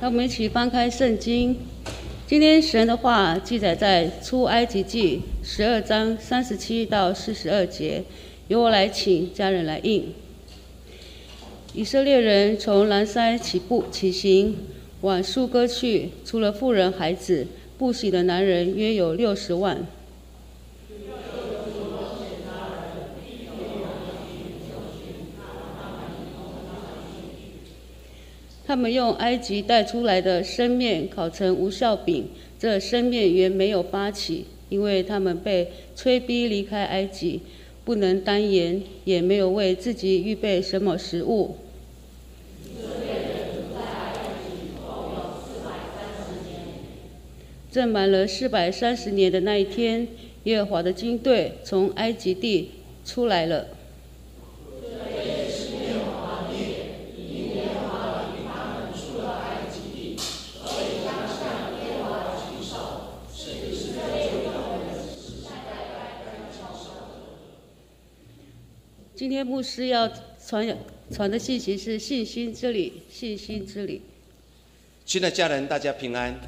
让我们一起翻开圣经。今天神的话记载在出埃及记十二章三十七到四十二节，由我来请家人来应。以色列人从南山起步起行，往苏哥去，除了妇人孩子，步行的男人约有六十万。他们用埃及带出来的生面烤成无效饼，这生面原没有发起，因为他们被催逼离开埃及，不能单言，也没有为自己预备什么食物。正满了四百三十年的那一天，耶和华的军队从埃及地出来了。今天牧师要传传的信息是信心之理，信心之理。亲爱的家人，大家平安。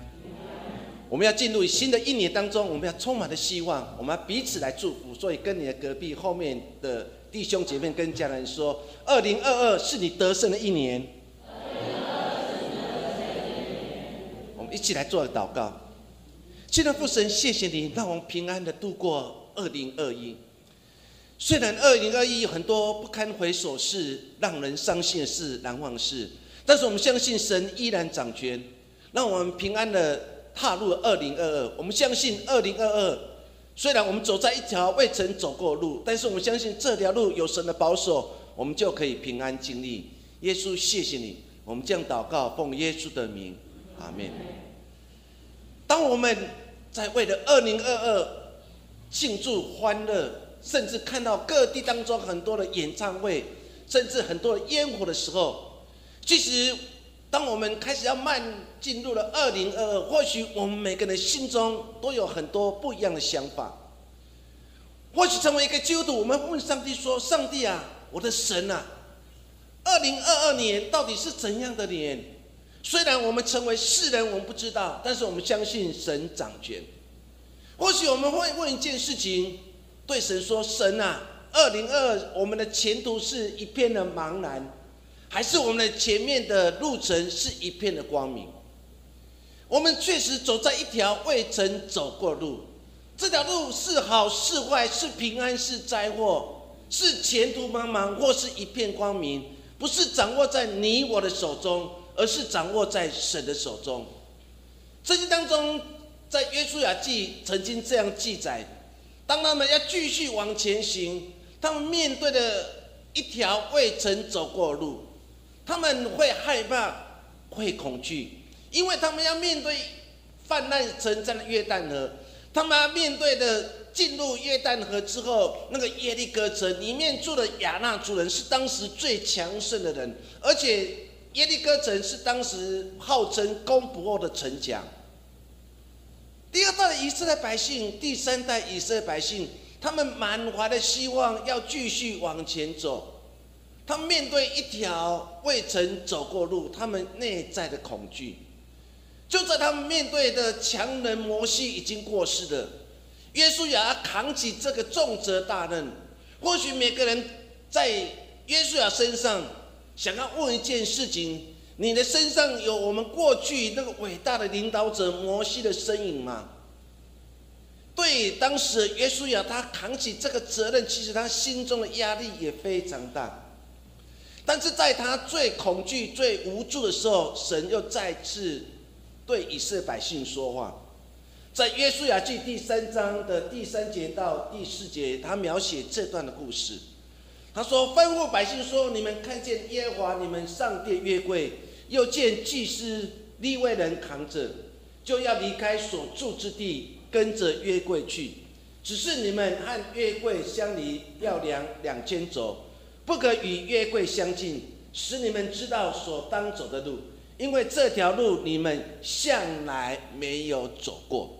我们要进入新的一年当中，我们要充满的希望，我们要彼此来祝福。所以跟你的隔壁后面的弟兄姐妹跟家人说：，二零二二是你得胜的一年。我们一起来做祷告。亲爱的父神，谢谢你让我们平安的度过二零二一。虽然二零二一很多不堪回首事、让人伤心的事、难忘事，但是我们相信神依然掌权，让我们平安的踏入二零二二。我们相信二零二二，虽然我们走在一条未曾走过路，但是我们相信这条路有神的保守，我们就可以平安经历。耶稣，谢谢你，我们这样祷告，奉耶稣的名，阿门。当我们在为了二零二二庆祝欢乐。甚至看到各地当中很多的演唱会，甚至很多的烟火的时候，其实当我们开始要慢进入了二零二二，或许我们每个人心中都有很多不一样的想法。或许成为一个基督徒，我们问上帝说：“上帝啊，我的神啊，二零二二年到底是怎样的年？”虽然我们成为世人，我们不知道，但是我们相信神掌权。或许我们会问一件事情。对神说：“神啊，二零二我们的前途是一片的茫然，还是我们的前面的路程是一片的光明？我们确实走在一条未曾走过路，这条路是好是坏，是平安是灾祸，是前途茫茫或是一片光明，不是掌握在你我的手中，而是掌握在神的手中。圣经当中，在约书亚记曾经这样记载。”当他们要继续往前行，他们面对的一条未曾走过路，他们会害怕，会恐惧，因为他们要面对泛滥成灾的约旦河，他们要面对的进入约旦河之后，那个耶利哥城里面住的亚纳族人是当时最强盛的人，而且耶利哥城是当时号称攻不破的城墙。第二代以色列百姓，第三代以色列百姓，他们满怀的希望要继续往前走。他们面对一条未曾走过路，他们内在的恐惧。就在他们面对的强人摩西已经过世了，约书亚扛起这个重责大任。或许每个人在约书亚身上，想要问一件事情。你的身上有我们过去那个伟大的领导者摩西的身影吗？对，当时约书亚他扛起这个责任，其实他心中的压力也非常大。但是在他最恐惧、最无助的时候，神又再次对以色列百姓说话。在约书亚记第三章的第三节到第四节，他描写这段的故事。他说：“吩咐百姓说，你们看见耶和华你们上帝约柜。”又见祭司利未人扛着，就要离开所住之地，跟着约柜去。只是你们和约柜相离要两两千走，不可与约柜相近，使你们知道所当走的路，因为这条路你们向来没有走过。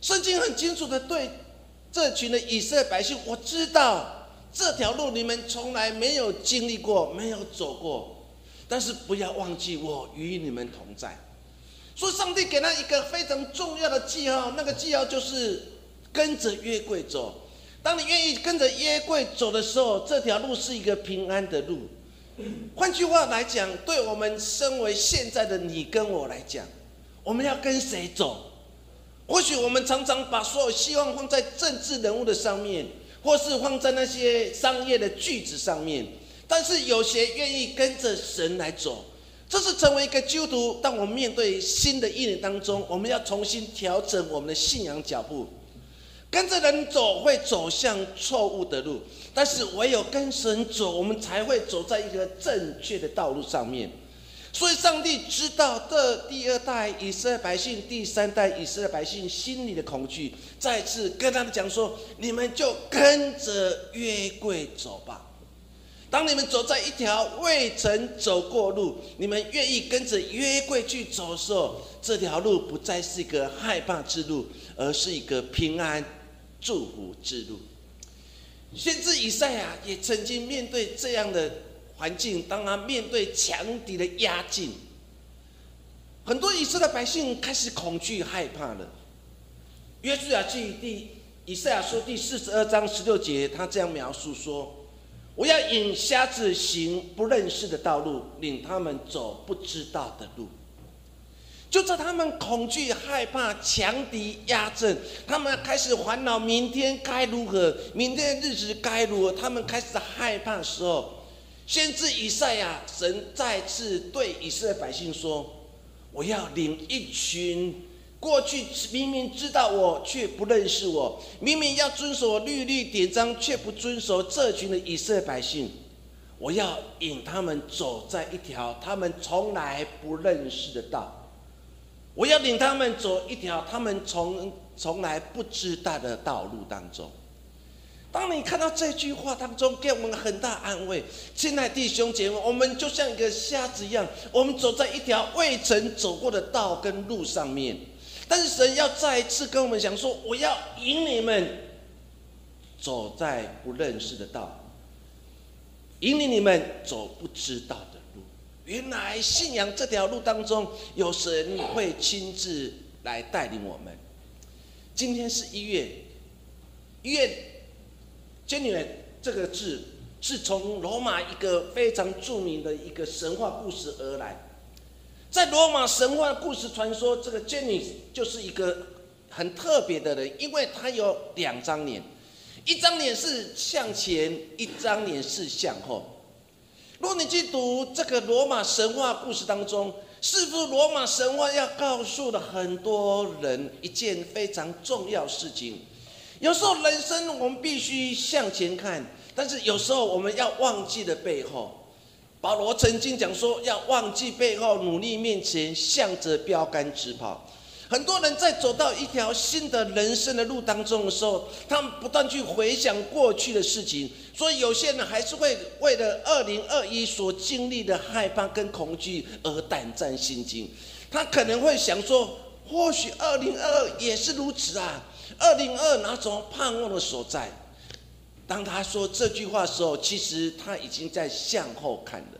圣经很清楚的对这群的以色列百姓，我知道这条路你们从来没有经历过，没有走过。但是不要忘记我与你们同在。所以上帝给他一个非常重要的记号，那个记号就是跟着约柜走。当你愿意跟着约柜走的时候，这条路是一个平安的路。换句话来讲，对我们身为现在的你跟我来讲，我们要跟谁走？或许我们常常把所有希望放在政治人物的上面，或是放在那些商业的句子上面。但是有些愿意跟着神来走，这是成为一个基督徒。当我们面对新的一年当中，我们要重新调整我们的信仰脚步。跟着人走会走向错误的路，但是唯有跟神走，我们才会走在一个正确的道路上面。所以，上帝知道这第二代以色列百姓、第三代以色列百姓心里的恐惧，再次跟他们讲说：“你们就跟着约柜走吧。当你们走在一条未曾走过路，你们愿意跟着约柜去走的时候，这条路不再是一个害怕之路，而是一个平安祝福之路。”先知以赛亚也曾经面对这样的。环境，当他面对强敌的压境，很多以色列百姓开始恐惧害怕了。约书亚记第以赛亚书第四十二章十六节，他这样描述说：“我要引瞎子行不认识的道路，领他们走不知道的路。”就在他们恐惧害怕强敌压阵，他们开始烦恼明天该如何，明天的日子该如何，他们开始害怕的时候。先知以赛亚，神再次对以色列百姓说：“我要领一群过去明明知道我却不认识我，明明要遵守律律典章却不遵守这群的以色列百姓，我要引他们走在一条他们从来不认识的道，我要领他们走一条他们从从来不知道的道路当中。”当你看到这句话当中，给我们很大安慰。亲爱弟兄姐妹，我们就像一个瞎子一样，我们走在一条未曾走过的道跟路上面。但是神要再一次跟我们讲说：“我要引你们走在不认识的道，引领你们走不知道的路。”原来信仰这条路当中，有神会亲自来带领我们。今天是一月，一月。仙女这个字是从罗马一个非常著名的一个神话故事而来。在罗马神话故事传说，这个仙女就是一个很特别的人，因为她有两张脸，一张脸是向前，一张脸是向后。如果你去读这个罗马神话故事当中，是不是罗马神话要告诉了很多人一件非常重要事情？有时候人生我们必须向前看，但是有时候我们要忘记的背后。保罗曾经讲说，要忘记背后，努力面前，向着标杆直跑。很多人在走到一条新的人生的路当中的时候，他们不断去回想过去的事情，所以有些人还是会为了二零二一所经历的害怕跟恐惧而胆战心惊。他可能会想说，或许二零二二也是如此啊。二零二哪种盼望的所在，当他说这句话的时候，其实他已经在向后看了。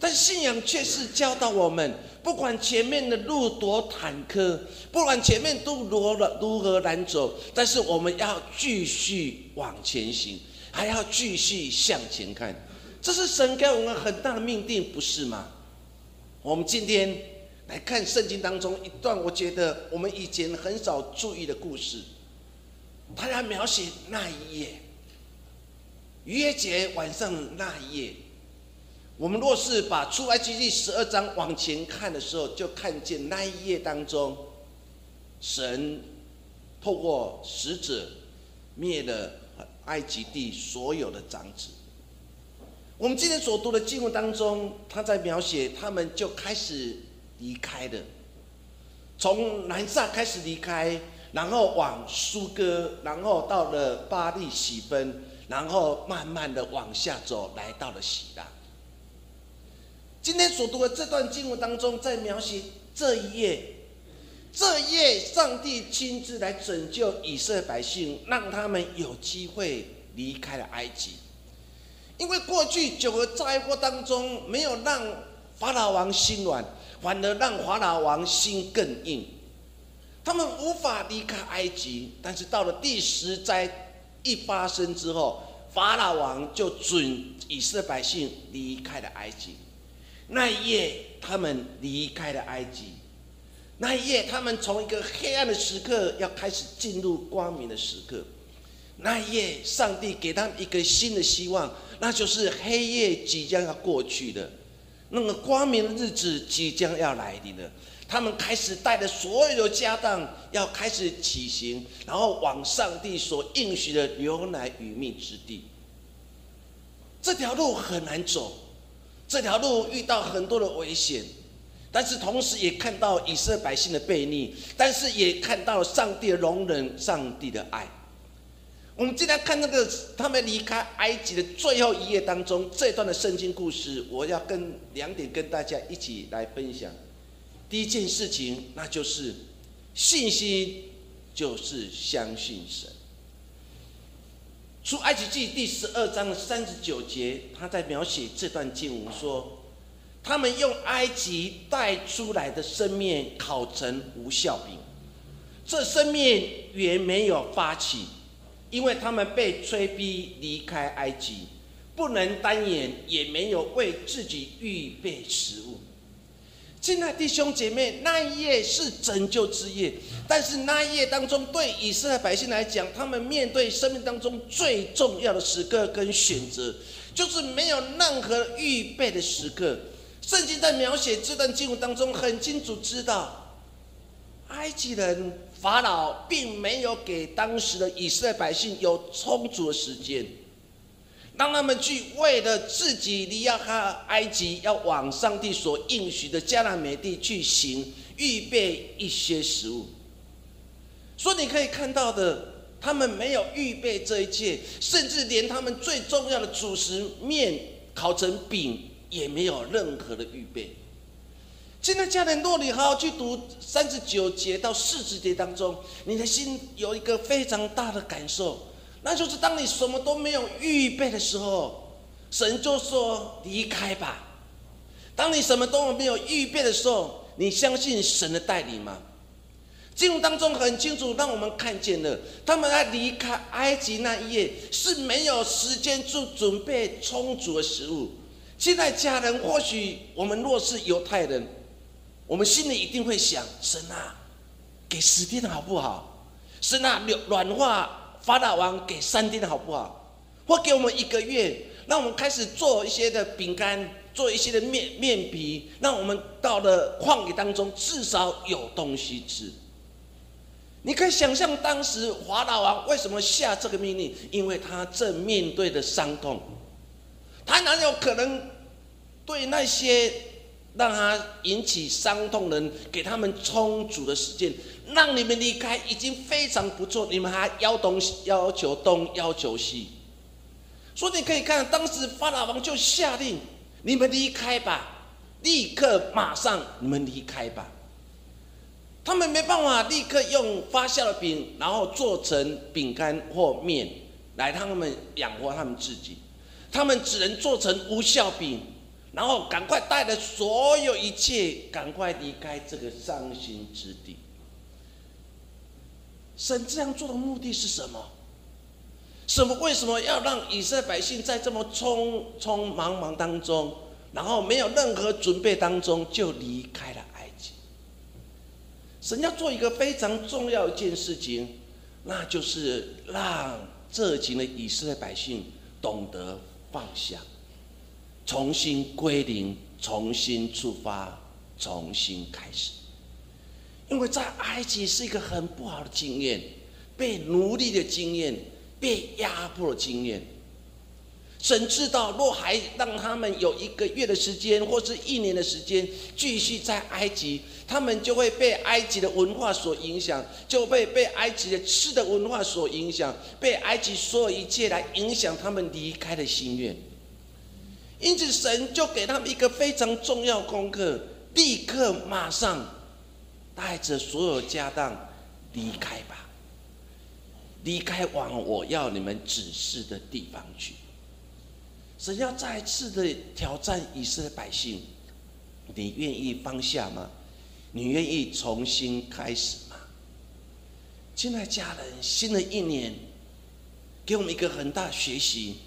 但信仰却是教导我们，不管前面的路多坎坷，不管前面都如何如何难走，但是我们要继续往前行，还要继续向前看。这是神给我们很大的命定，不是吗？我们今天来看圣经当中一段，我觉得我们以前很少注意的故事。他要描写那一夜，逾越节晚上那一夜。我们若是把出埃及记十二章往前看的时候，就看见那一夜当中，神透过使者灭了埃及地所有的长子。我们今天所读的经文当中，他在描写他们就开始离开了，从南萨开始离开。然后往苏哥，然后到了巴利喜分，然后慢慢的往下走，来到了喜拉。今天所读的这段经文当中，在描写这一页，这一页上帝亲自来拯救以色列百姓，让他们有机会离开了埃及。因为过去九个灾祸当中，没有让法老王心软，反而让法老王心更硬。他们无法离开埃及，但是到了第十灾一发生之后，法老王就准以色列百姓离开了埃及。那一夜，他们离开了埃及。那一夜，他们从一个黑暗的时刻要开始进入光明的时刻。那一夜，上帝给他们一个新的希望，那就是黑夜即将要过去的，那个光明的日子即将要来临了。他们开始带着所有的家当，要开始起行，然后往上帝所应许的牛奶与蜜之地。这条路很难走，这条路遇到很多的危险，但是同时也看到以色列百姓的悖逆，但是也看到了上帝的容忍，上帝的爱。我们今天看那个他们离开埃及的最后一页当中这段的圣经故事，我要跟两点跟大家一起来分享。第一件事情，那就是信心，就是相信神。出埃及记第十二章的三十九节，他在描写这段经文说：“他们用埃及带出来的生面烤成无效饼，这生面原没有发起，因为他们被催逼离开埃及，不能单言，也没有为自己预备食物。”亲爱的弟兄姐妹，那一夜是拯救之夜，但是那一夜当中，对以色列百姓来讲，他们面对生命当中最重要的时刻跟选择，就是没有任何预备的时刻。圣经在描写这段经文当中，很清楚知道，埃及人法老并没有给当时的以色列百姓有充足的时间。让他们去为了自己离开埃及，要往上帝所应许的迦南美地去行，预备一些食物。所以你可以看到的，他们没有预备这一切，甚至连他们最重要的主食面烤成饼也没有任何的预备。现在家人，若你好好去读三十九节到四十节当中，你的心有一个非常大的感受。那就是当你什么都没有预备的时候，神就说离开吧。当你什么都没有预备的时候，你相信神的带领吗？经文当中很清楚，让我们看见了他们在离开埃及那一夜是没有时间做准备充足的食物。现在家人，或许我们若是犹太人，我们心里一定会想：神啊，给十天好不好？神啊，软化。法老王给三天好不好？或给我们一个月，让我们开始做一些的饼干，做一些的面面皮，让我们到了旷野当中至少有东西吃。你可以想象当时法老王为什么下这个命令？因为他正面对的伤痛，他哪有可能对那些让他引起伤痛的人给他们充足的时间？让你们离开已经非常不错，你们还要东西要求东要求西，所以你可以看当时法老王就下令你们离开吧，立刻马上你们离开吧。他们没办法立刻用发酵的饼，然后做成饼干或面来他们养活他们自己，他们只能做成无效饼，然后赶快带着所有一切，赶快离开这个伤心之地。神这样做的目的是什么？什么？为什么要让以色列百姓在这么匆匆忙忙当中，然后没有任何准备当中就离开了埃及？神要做一个非常重要一件事情，那就是让这群的以色列百姓懂得放下，重新归零，重新出发，重新开始。因为在埃及是一个很不好的经验，被奴隶的经验，被压迫的经验。神知道，若还让他们有一个月的时间，或是一年的时间，继续在埃及，他们就会被埃及的文化所影响，就被被埃及的吃的文化所影响，被埃及所有一切来影响他们离开的心愿。因此，神就给他们一个非常重要功课：立刻马上。带着所有家当离开吧，离开往我要你们指示的地方去。神要再次的挑战以色列百姓，你愿意放下吗？你愿意重新开始吗？亲爱家人，新的一年给我们一个很大学习，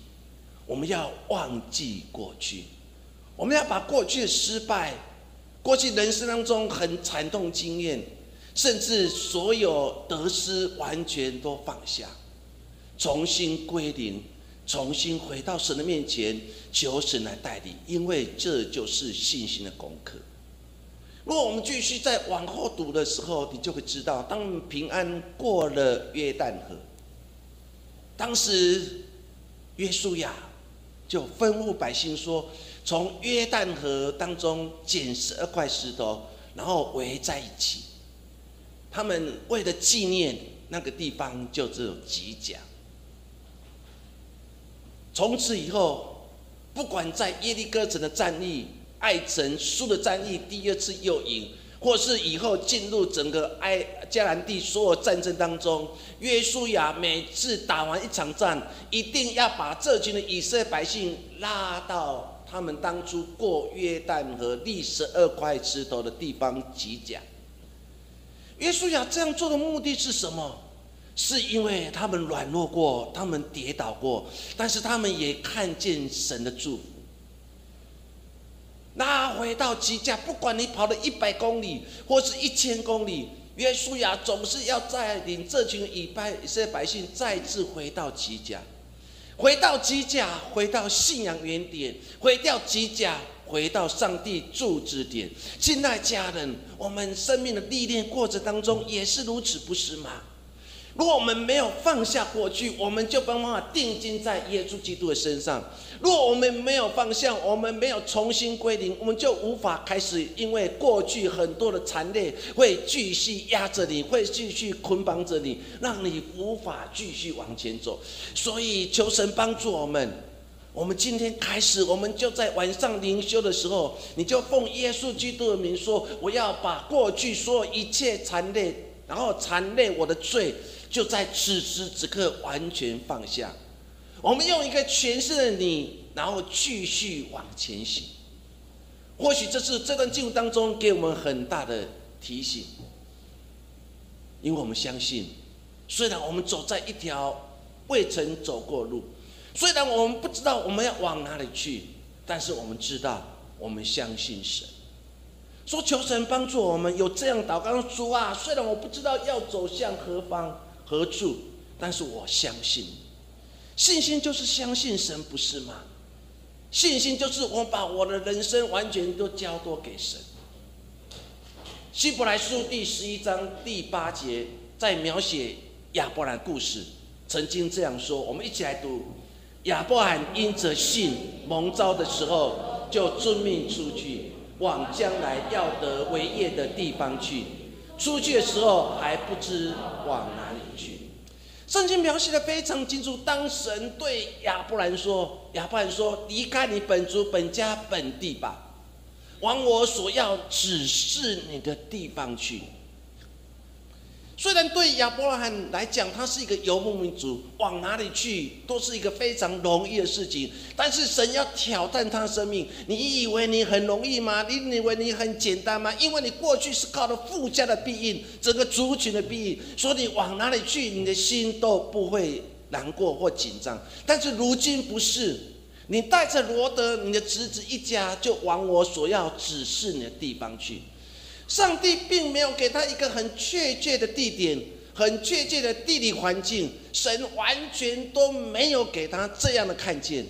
我们要忘记过去，我们要把过去的失败、过去人生当中很惨痛经验，甚至所有得失，完全都放下，重新归零。重新回到神的面前，求神来带领，因为这就是信心的功课。如果我们继续再往后读的时候，你就会知道，当平安过了约旦河，当时约书亚就吩咐百姓说：“从约旦河当中捡十二块石头，然后围在一起。他们为了纪念那个地方，就只有几甲。”从此以后，不管在耶利哥城的战役、爱城输的战役，第二次又赢，或是以后进入整个埃加兰地所有战争当中，约书亚每次打完一场战，一定要把这群的以色列百姓拉到他们当初过约旦河立十二块石头的地方集甲。约书亚这样做的目的是什么？是因为他们软弱过，他们跌倒过，但是他们也看见神的祝福。那回到基家，不管你跑了一百公里或是一千公里，约书亚总是要带领这群以拜以色列百姓再次回到基家，回到基家，回到信仰原点，回到基家，回到上帝住之点。亲爱家人，我们生命的历练过程当中也是如此，不是吗？如果我们没有放下过去，我们就没办法定睛在耶稣基督的身上。如果我们没有方向，我们没有重新归零，我们就无法开始。因为过去很多的残累会继续压着你，会继续捆绑着你，让你无法继续往前走。所以求神帮助我们。我们今天开始，我们就在晚上灵修的时候，你就奉耶稣基督的名说：“我要把过去所有一切残累，然后残累我的罪。”就在此时此刻完全放下，我们用一个全新的你，然后继续往前行。或许这是这段经文当中给我们很大的提醒，因为我们相信，虽然我们走在一条未曾走过路，虽然我们不知道我们要往哪里去，但是我们知道，我们相信神。说求神帮助我们有这样祷告主啊，虽然我不知道要走向何方。何处，但是我相信，信心就是相信神，不是吗？信心就是我把我的人生完全都交托给神。希伯来书第十一章第八节在描写亚伯兰故事，曾经这样说，我们一起来读：亚伯兰因着信蒙召的时候，就遵命出去，往将来要得为业的地方去。出去的时候还不知往哪里，圣经描写的非常清楚。当神对亚伯兰说：“亚伯兰说，离开你本族、本家、本地吧，往我所要指示你的地方去。”虽然对亚伯拉罕来讲，他是一个游牧民族，往哪里去都是一个非常容易的事情。但是神要挑战他的生命，你以为你很容易吗？你以为你很简单吗？因为你过去是靠着富家的庇应，整个族群的庇应，所以你往哪里去，你的心都不会难过或紧张。但是如今不是，你带着罗德，你的侄子一家，就往我所要指示你的地方去。上帝并没有给他一个很确切的地点、很确切的地理环境，神完全都没有给他这样的看见。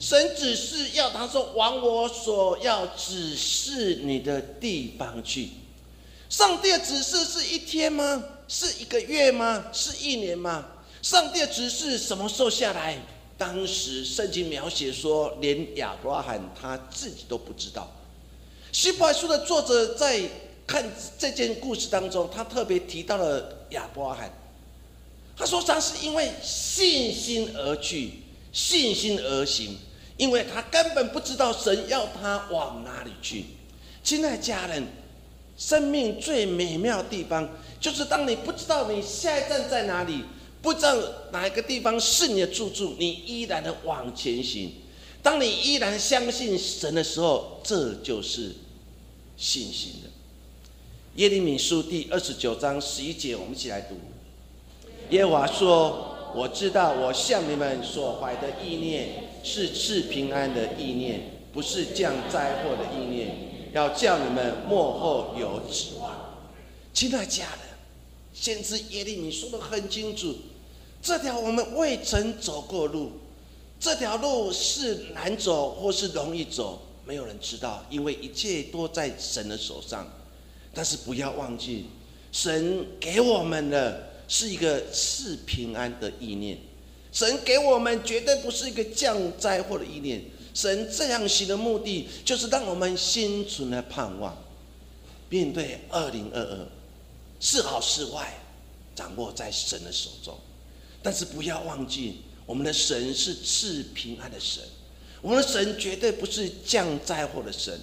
神只是要他说：“往我所要指示你的地方去。”上帝的指示是一天吗？是一个月吗？是一年吗？上帝的指示什么时候下来？当时圣经描写说，连亚伯拉罕他自己都不知道。希伯来书的作者在。看这件故事当中，他特别提到了亚伯拉罕。他说他是因为信心而去，信心而行，因为他根本不知道神要他往哪里去。亲爱家人，生命最美妙的地方，就是当你不知道你下一站在哪里，不知道哪一个地方是你的住处，你依然的往前行。当你依然相信神的时候，这就是。信心的。耶利米书第二十九章十一节，我们一起来读。耶和华说：“我知道我向你们所怀的意念是赐平安的意念，不是降灾祸的意念，要叫你们幕后有指望。”亲爱的家人，先知耶利米说的很清楚，这条我们未曾走过路，这条路是难走或是容易走，没有人知道，因为一切都在神的手上。但是不要忘记，神给我们的是一个赐平安的意念，神给我们绝对不是一个降灾祸的意念。神这样行的目的，就是让我们心存的盼望，面对二零二二，是好是坏，掌握在神的手中。但是不要忘记，我们的神是赐平安的神，我们的神绝对不是降灾祸的神。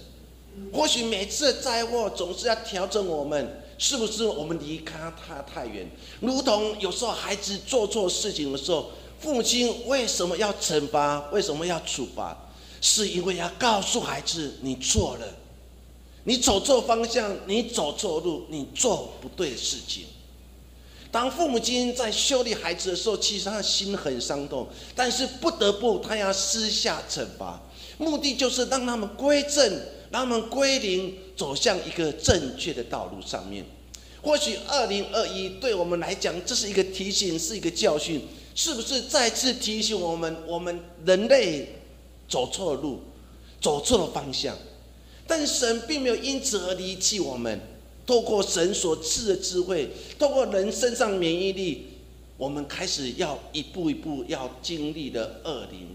或许每次灾祸总是要调整我们，是不是我们离开他太远？如同有时候孩子做错事情的时候，父母亲为什么要惩罚？为什么要处罚？是因为要告诉孩子你错了，你走错方向，你走错路，你做不对事情。当父母亲在修理孩子的时候，其实他心很伤痛，但是不得不他要私下惩罚，目的就是让他们归正。让他们归零，走向一个正确的道路上面。或许二零二一对我们来讲，这是一个提醒，是一个教训，是不是再次提醒我们，我们人类走错了路，走错了方向？但神并没有因此而离弃我们。透过神所赐的智慧，透过人身上免疫力，我们开始要一步一步要经历的二零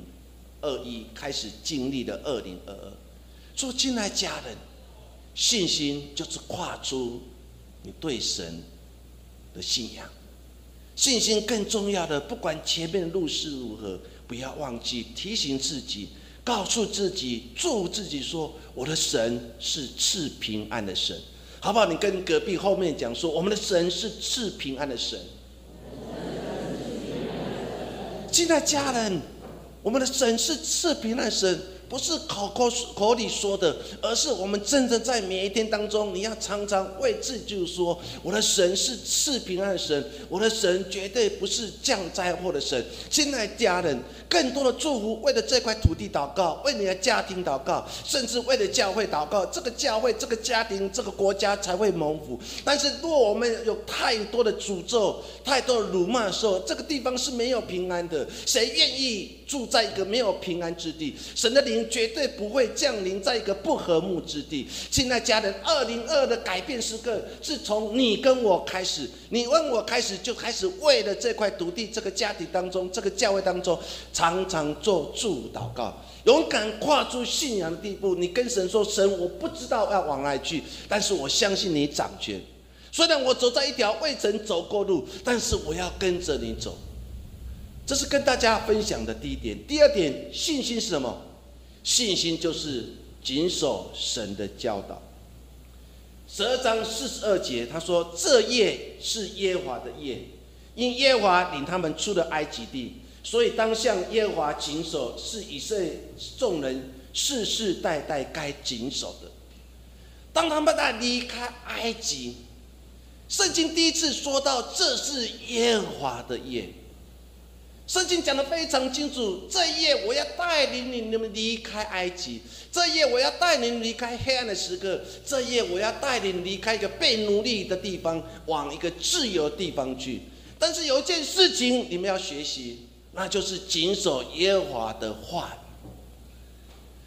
二一，开始经历的二零二二。做进来家人，信心就是跨出你对神的信仰。信心更重要的，不管前面的路是如何，不要忘记提醒自己，告诉自己，祝自己说：“我的神是赐平安的神，好不好？”你跟隔壁后面讲说：“我们的神是赐平安的神。”进来家人，我们的神是赐平安的神。不是口口口里说的，而是我们真正在每一天当中，你要常常为自己就说：我的神是赐平安的神，我的神绝对不是降灾祸的神。亲爱家人，更多的祝福，为了这块土地祷告，为你的家庭祷告，甚至为了教会祷告，这个教会、这个家庭、这个国家才会蒙福。但是，若我们有太多的诅咒、太多的辱骂的时候，这个地方是没有平安的。谁愿意住在一个没有平安之地？神的灵。绝对不会降临在一个不和睦之地。亲爱家人，二零二的改变时刻是从你跟我开始，你问我开始，就开始为了这块土地、这个家庭当中、这个教会当中，常常做助祷告，勇敢跨出信仰的地步。你跟神说：“神，我不知道要往哪里去，但是我相信你掌权。虽然我走在一条未曾走过路，但是我要跟着你走。”这是跟大家分享的第一点。第二点，信心是什么？信心就是谨守神的教导。十二章四十二节，他说：“这夜是耶华的夜，因耶华领他们出了埃及地，所以当向耶华谨守，是以色列众人世世代代该谨守的。”当他们在离开埃及，圣经第一次说到这是耶华的夜。圣经讲的非常清楚，这一夜我要带领你你们离开埃及，这一夜我要带领离开黑暗的时刻，这一夜我要带领离开一个被奴隶的地方，往一个自由的地方去。但是有一件事情你们要学习，那就是谨守耶和华的话。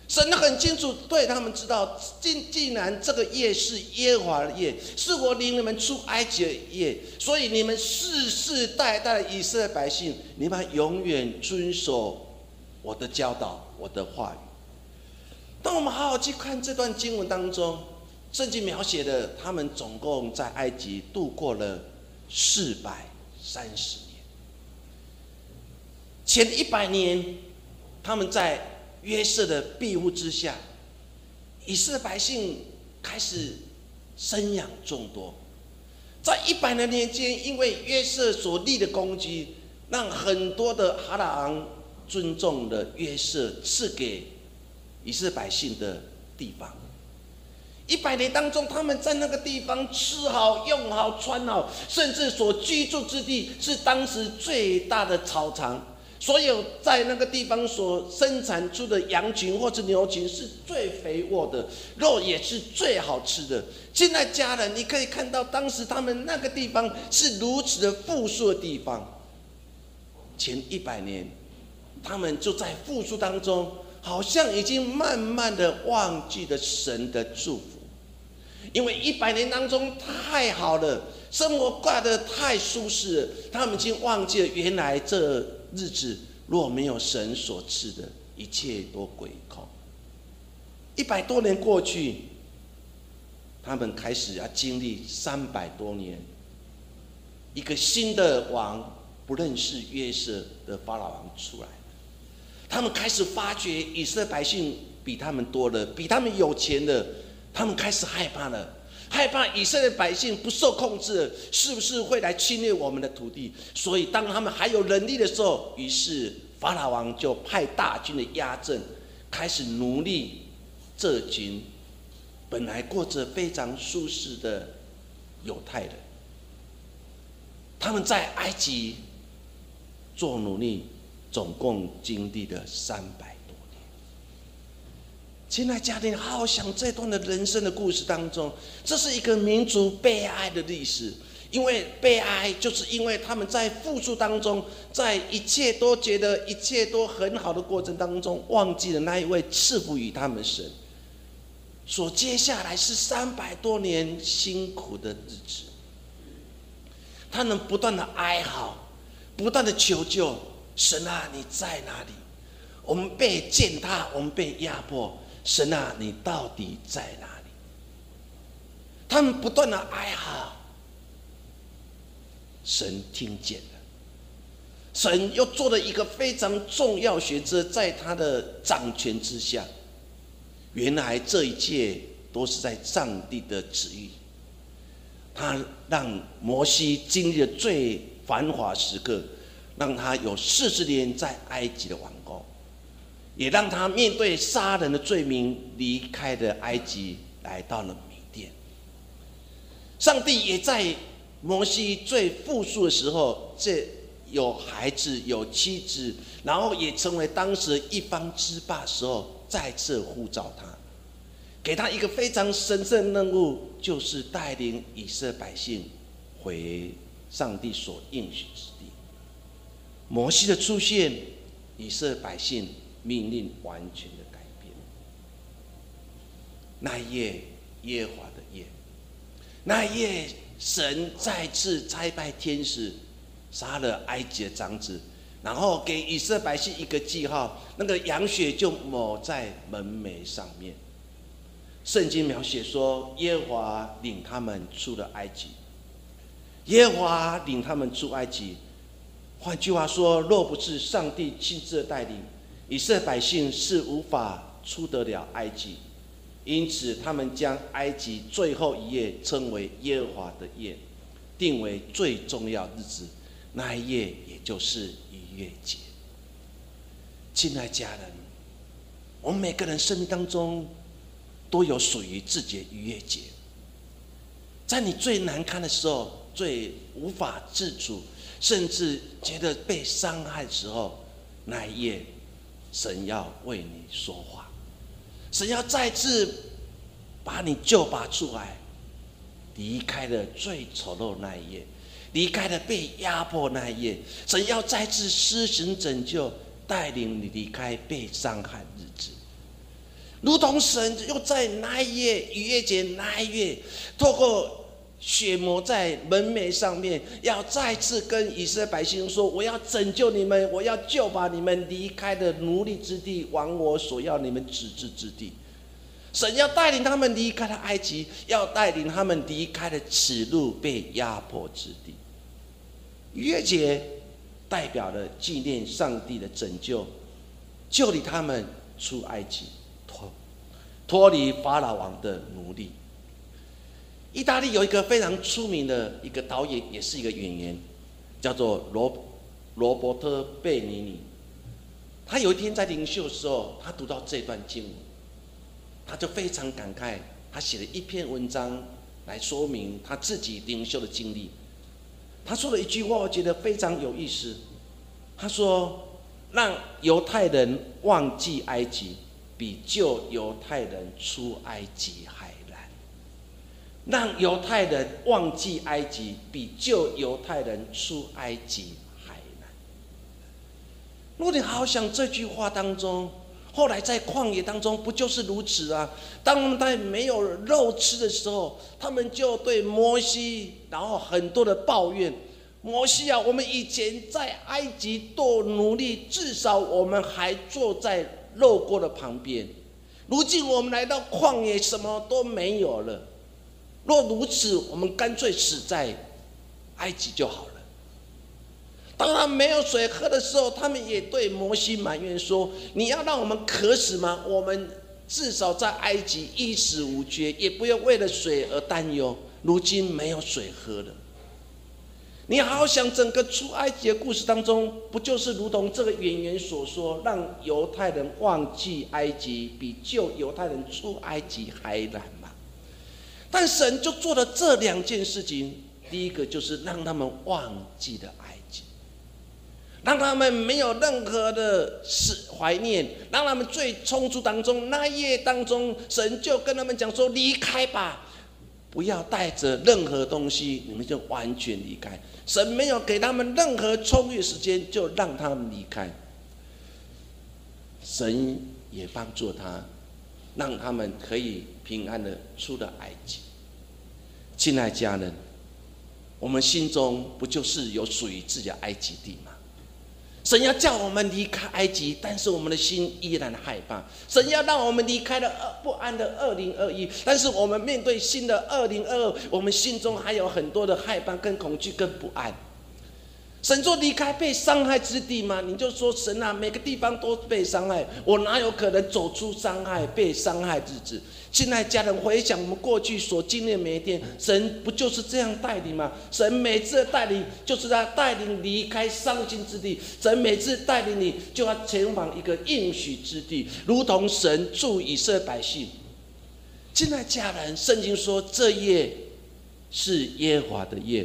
神很清楚，对他们知道，竟既然这个夜是耶和华的夜，是我领你们出埃及的夜，所以你们世世代代以色列百姓，你们永远遵守我的教导，我的话语。当我们好好去看这段经文当中，圣经描写的他们总共在埃及度过了四百三十年，前一百年他们在。约瑟的庇护之下，以色列百姓开始生养众多。在一百的年间，因为约瑟所立的功绩，让很多的哈拉昂尊重了约瑟赐给以色列百姓的地方。一百年当中，他们在那个地方吃好、用好、穿好，甚至所居住之地是当时最大的草场。所有在那个地方所生产出的羊群或者牛群是最肥沃的，肉也是最好吃的。现在家人，你可以看到当时他们那个地方是如此的富庶的地方。前一百年，他们就在富庶当中，好像已经慢慢的忘记了神的祝福，因为一百年当中太好了，生活过得太舒适了，他们已经忘记了原来这。日子若没有神所赐的一切都归空。一百多年过去，他们开始要经历三百多年，一个新的王不认识约瑟的法老王出来，他们开始发觉以色列百姓比他们多了，比他们有钱的，他们开始害怕了。害怕以色列百姓不受控制，是不是会来侵略我们的土地？所以当他们还有能力的时候，于是法老王就派大军的压阵，开始奴隶这群本来过着非常舒适的犹太人。他们在埃及做奴隶，总共经历了三百。亲爱家庭，好好想这段的人生的故事当中，这是一个民族悲哀的历史。因为悲哀，就是因为他们在付出当中，在一切都觉得一切都很好的过程当中，忘记了那一位赐福于他们神。所接下来是三百多年辛苦的日子，他们不断的哀嚎，不断的求救，神啊，你在哪里？我们被践踏，我们被压迫。神啊，你到底在哪里？他们不断的哀嚎，神听见了，神又做了一个非常重要选择，在他的掌权之下。原来这一切都是在上帝的旨意，他让摩西经历了最繁华时刻，让他有四十年在埃及的王。也让他面对杀人的罪名，离开了埃及，来到了缅甸。上帝也在摩西最富庶的时候，这有孩子有妻子，然后也成为当时一方之霸时候，再次呼召他，给他一个非常神圣任务，就是带领以色列百姓回上帝所应许之地。摩西的出现，以色列百姓。命令完全的改变。那夜，耶华的夜，那夜，神再次差派天使杀了埃及的长子，然后给以色列百姓一个记号，那个羊血就抹在门楣上面。圣经描写说，耶华领他们出了埃及，耶华领他们出埃及。换句话说，若不是上帝亲自的带领，以色列百姓是无法出得了埃及，因此他们将埃及最后一夜称为耶和华的夜，定为最重要日子。那一夜也就是逾越节。亲爱家人，我们每个人生命当中都有属于自己的逾越节。在你最难堪的时候，最无法自主，甚至觉得被伤害的时候，那一夜。神要为你说话，神要再次把你救拔出来，离开了最丑陋那一页，离开了被压迫那一页。神要再次施行拯救，带领你离开被伤害日子，如同神又在那一夜逾越节那一月，透过。血抹在门楣上面，要再次跟以色列百姓说：“我要拯救你们，我要救把你们离开的奴隶之地，往我所要你们指治之地。”神要带领他们离开了埃及，要带领他们离开了此路被压迫之地。约节代表了纪念上帝的拯救，救离他们出埃及，脱脱离法老王的奴隶。意大利有一个非常出名的一个导演，也是一个演员，叫做罗罗伯特贝尼尼。他有一天在灵修的时候，他读到这段经文，他就非常感慨，他写了一篇文章来说明他自己领袖的经历。他说了一句话，我觉得非常有意思。他说：“让犹太人忘记埃及，比救犹太人出埃及还。让犹太人忘记埃及，比救犹太人出埃及还难。”如果你好想这句话当中，后来在旷野当中不就是如此啊？当他们在没有肉吃的时候，他们就对摩西，然后很多的抱怨。摩西啊，我们以前在埃及做奴隶，至少我们还坐在肉锅的旁边。如今我们来到旷野，什么都没有了。若如此，我们干脆死在埃及就好了。当他没有水喝的时候，他们也对摩西埋怨说：“你要让我们渴死吗？我们至少在埃及衣食无缺，也不用为了水而担忧。如今没有水喝了。”你好好想整个出埃及的故事当中，不就是如同这个演员所说，让犹太人忘记埃及，比救犹太人出埃及还难？但神就做了这两件事情，第一个就是让他们忘记了埃及，让他们没有任何的是怀念，让他们最冲突当中那夜当中，神就跟他们讲说：离开吧。不要带着任何东西，你们就完全离开。神没有给他们任何充裕时间，就让他们离开。神也帮助他，让他们可以平安的出了埃及。亲爱家人，我们心中不就是有属于自己的埃及地吗？神要叫我们离开埃及，但是我们的心依然害怕。神要让我们离开了不安的二零二一，但是我们面对新的二零二二，我们心中还有很多的害怕、跟恐惧、跟不安。神说离开被伤害之地吗？你就说神啊，每个地方都被伤害，我哪有可能走出伤害、被伤害日子？亲爱家人，回想我们过去所经历的每一天，神不就是这样带领吗？神每次的带领，就是他带领离开伤心之地；神每次带领你，就要前往一个应许之地，如同神助以色列百姓。亲爱家人，圣经说这夜是耶和华的夜，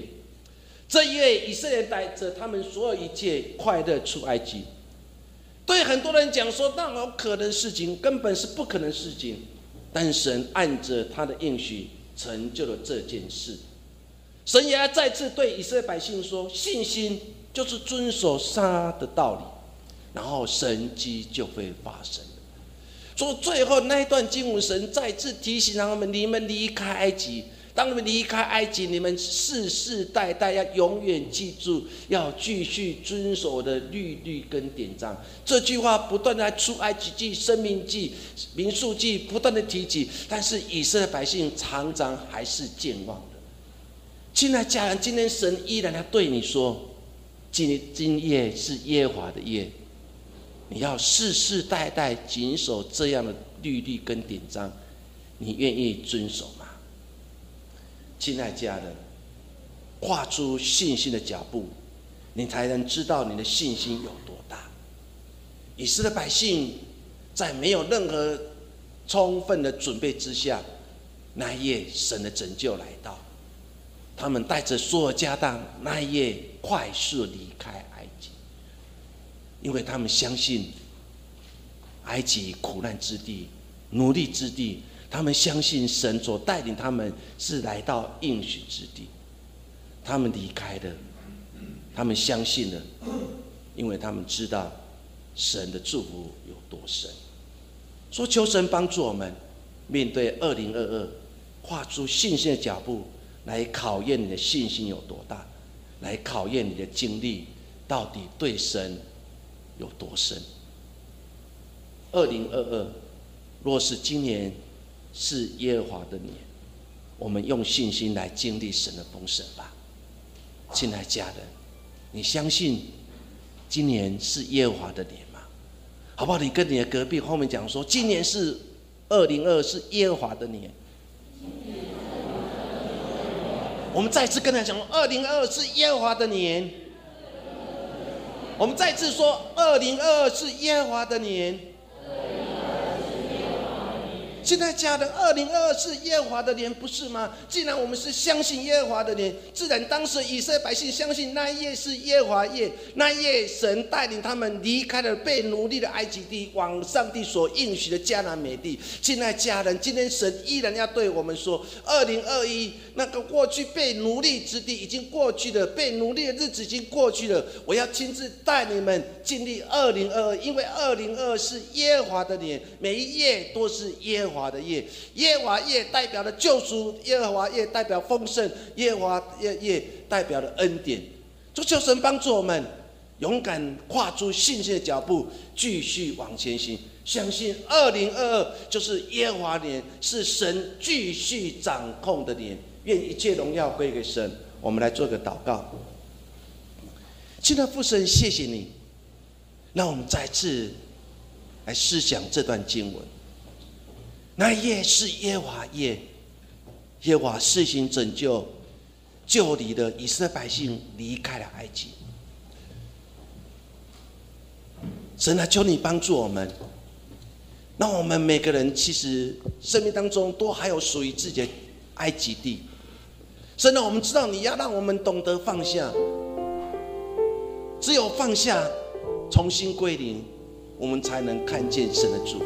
这夜以色列带着他们所有一切快乐出埃及。对很多人讲说，那有可能事情，根本是不可能事情。但神按着他的应许成就了这件事，神也再次对以色列百姓说：信心就是遵守他的道理，然后神迹就会发生说最后那一段经文，神再次提醒他们：你们离开埃及。当你们离开埃及，你们世世代代要永远记住，要继续遵守的律律跟典章。这句话不断在出埃及记、生命记、民数记不断的提及，但是以色列百姓常常还是健忘的。亲爱家人，今天神依然要对你说：今今夜是耶和华的夜，你要世世代代谨守这样的律律跟典章，你愿意遵守？亲爱家人，跨出信心的脚步，你才能知道你的信心有多大。以色列百姓在没有任何充分的准备之下，那一夜神的拯救来到，他们带着所有家当，那一夜快速离开埃及，因为他们相信埃及苦难之地、奴隶之地。他们相信神所带领他们是来到应许之地，他们离开了，他们相信了，因为他们知道神的祝福有多深。说求神帮助我们面对二零二二，跨出信心的脚步，来考验你的信心有多大，来考验你的经历到底对神有多深。二零二二，若是今年。是耶和华的年，我们用信心来经历神的丰盛吧，亲爱家人，你相信今年是耶和华的年吗？好不好？你跟你的隔壁后面讲说，今年是二零二，是耶和华的年。我们再次跟他讲，二零二是耶和华的年。我们再次说，二零二是耶和华的年。现在家人，二零二二是耶和华的年，不是吗？既然我们是相信耶和华的年，自然当时以色列百姓相信那一夜是耶和华夜，那一夜神带领他们离开了被奴隶的埃及地，往上帝所应许的迦南美地。现在家人，今天神依然要对我们说，二零二一那个过去被奴隶之地已经过去了，被奴隶的日子已经过去了，我要亲自带你们经历二零二二，因为二零二二是耶和华的年，每一夜都是耶。和华的夜，耶华夜代表了救赎，耶和华夜代表丰盛，耶华夜夜代表了恩典。主求神帮助我们，勇敢跨出信心的脚步，继续往前行。相信二零二二就是耶华年，是神继续掌控的年。愿一切荣耀归给神。我们来做个祷告。亲爱的父神，谢谢你，让我们再次来思想这段经文。那夜是耶华夜，耶华施行拯救，救离的以色列百姓离开了埃及。神啊，求你帮助我们，让我们每个人其实生命当中都还有属于自己的埃及地。神啊，我们知道你要让我们懂得放下，只有放下，重新归零，我们才能看见神的祝福。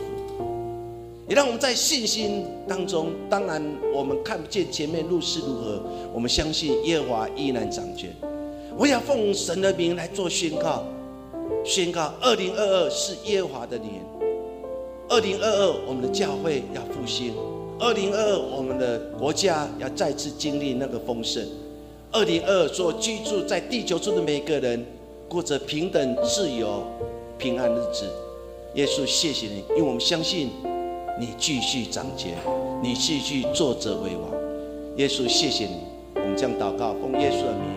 也让我们在信心当中，当然我们看不见前面路是如何，我们相信耶和华依然掌权。我要奉神的名来做宣告，宣告二零二二是耶和华的年，二零二二我们的教会要复兴，二零二二我们的国家要再次经历那个丰盛，二零二二做居住在地球中的每个人过着平等、自由、平安日子。耶稣，谢谢你，因为我们相信。你继续掌权，你继续作着为王。耶稣，谢谢你，我们将祷告，奉耶稣的名。